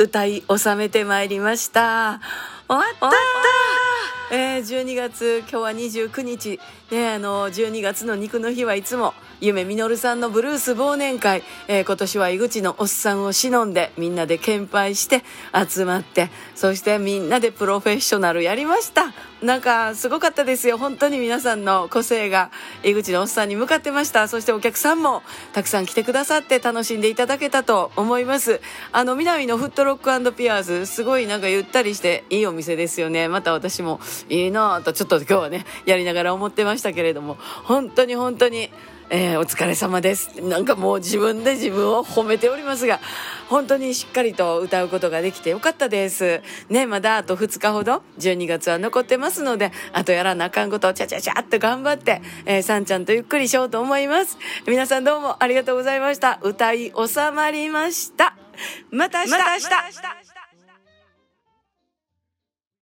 歌い収めてまいりました。終わった、12月今日は29日。ねあの12月の肉の日はいつも夢みのるさんのブルース忘年会、えー、今年は井口のおっさんを忍んでみんなで献杯して集まってそしてみんなでプロフェッショナルやりました。なんかすごかったですよ。本当に皆さんの個性が井口のおっさんに向かってました。そしてお客さんもたくさん来てくださって楽しんでいただけたと思います。あの南のフットロックピアーズすごいなんかゆったりしていいお店ですよね。また私もいいなとちょっと今日はねやりながら思ってましたけれども本当に本当にえー、お疲れ様です。なんかもう自分で自分を褒めておりますが、本当にしっかりと歌うことができてよかったです。ね、まだあと2日ほど、12月は残ってますので、あとやらなあかんことをちゃちゃちゃっと頑張って、えー、さんちゃんとゆっくりしようと思います。皆さんどうもありがとうございました。歌い収まりました。また明日。また明日